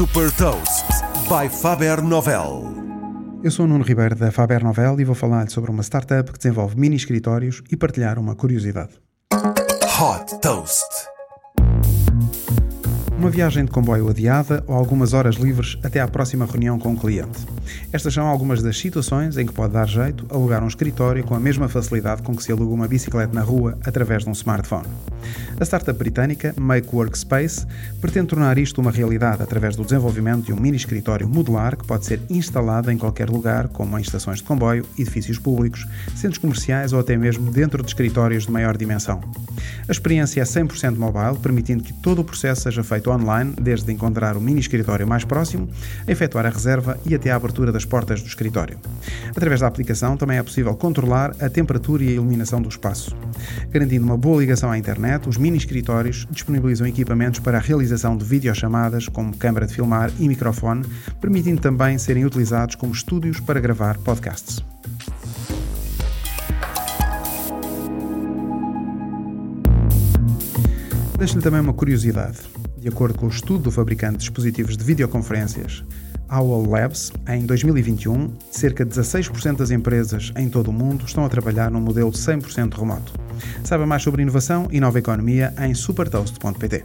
Super Toast by Faber Novel. Eu sou o Nuno Ribeiro da Faber Novel e vou falar-lhe sobre uma startup que desenvolve mini escritórios e partilhar uma curiosidade. Hot Toast. Uma viagem de comboio adiada ou algumas horas livres até à próxima reunião com o cliente. Estas são algumas das situações em que pode dar jeito alugar um escritório com a mesma facilidade com que se aluga uma bicicleta na rua através de um smartphone. A startup britânica Make Workspace pretende tornar isto uma realidade através do desenvolvimento de um mini escritório modular que pode ser instalado em qualquer lugar, como em estações de comboio, edifícios públicos, centros comerciais ou até mesmo dentro de escritórios de maior dimensão. A experiência é 100% mobile, permitindo que todo o processo seja feito online, desde encontrar o mini escritório mais próximo, a efetuar a reserva e até a abertura das portas do escritório. Através da aplicação também é possível controlar a temperatura e a iluminação do espaço. Garantindo uma boa ligação à internet, os mini escritórios disponibilizam equipamentos para a realização de videochamadas, como câmara de filmar e microfone, permitindo também serem utilizados como estúdios para gravar podcasts. Deixo-lhe também uma curiosidade. De acordo com o estudo do fabricante de dispositivos de videoconferências Owl Labs, em 2021, cerca de 16% das empresas em todo o mundo estão a trabalhar num modelo 100% remoto. Saiba mais sobre inovação e nova economia em supertoast.pt.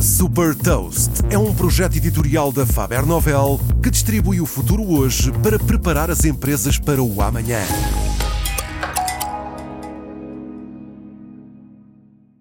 Super Toast é um projeto editorial da Faber Novel que distribui o futuro hoje para preparar as empresas para o amanhã.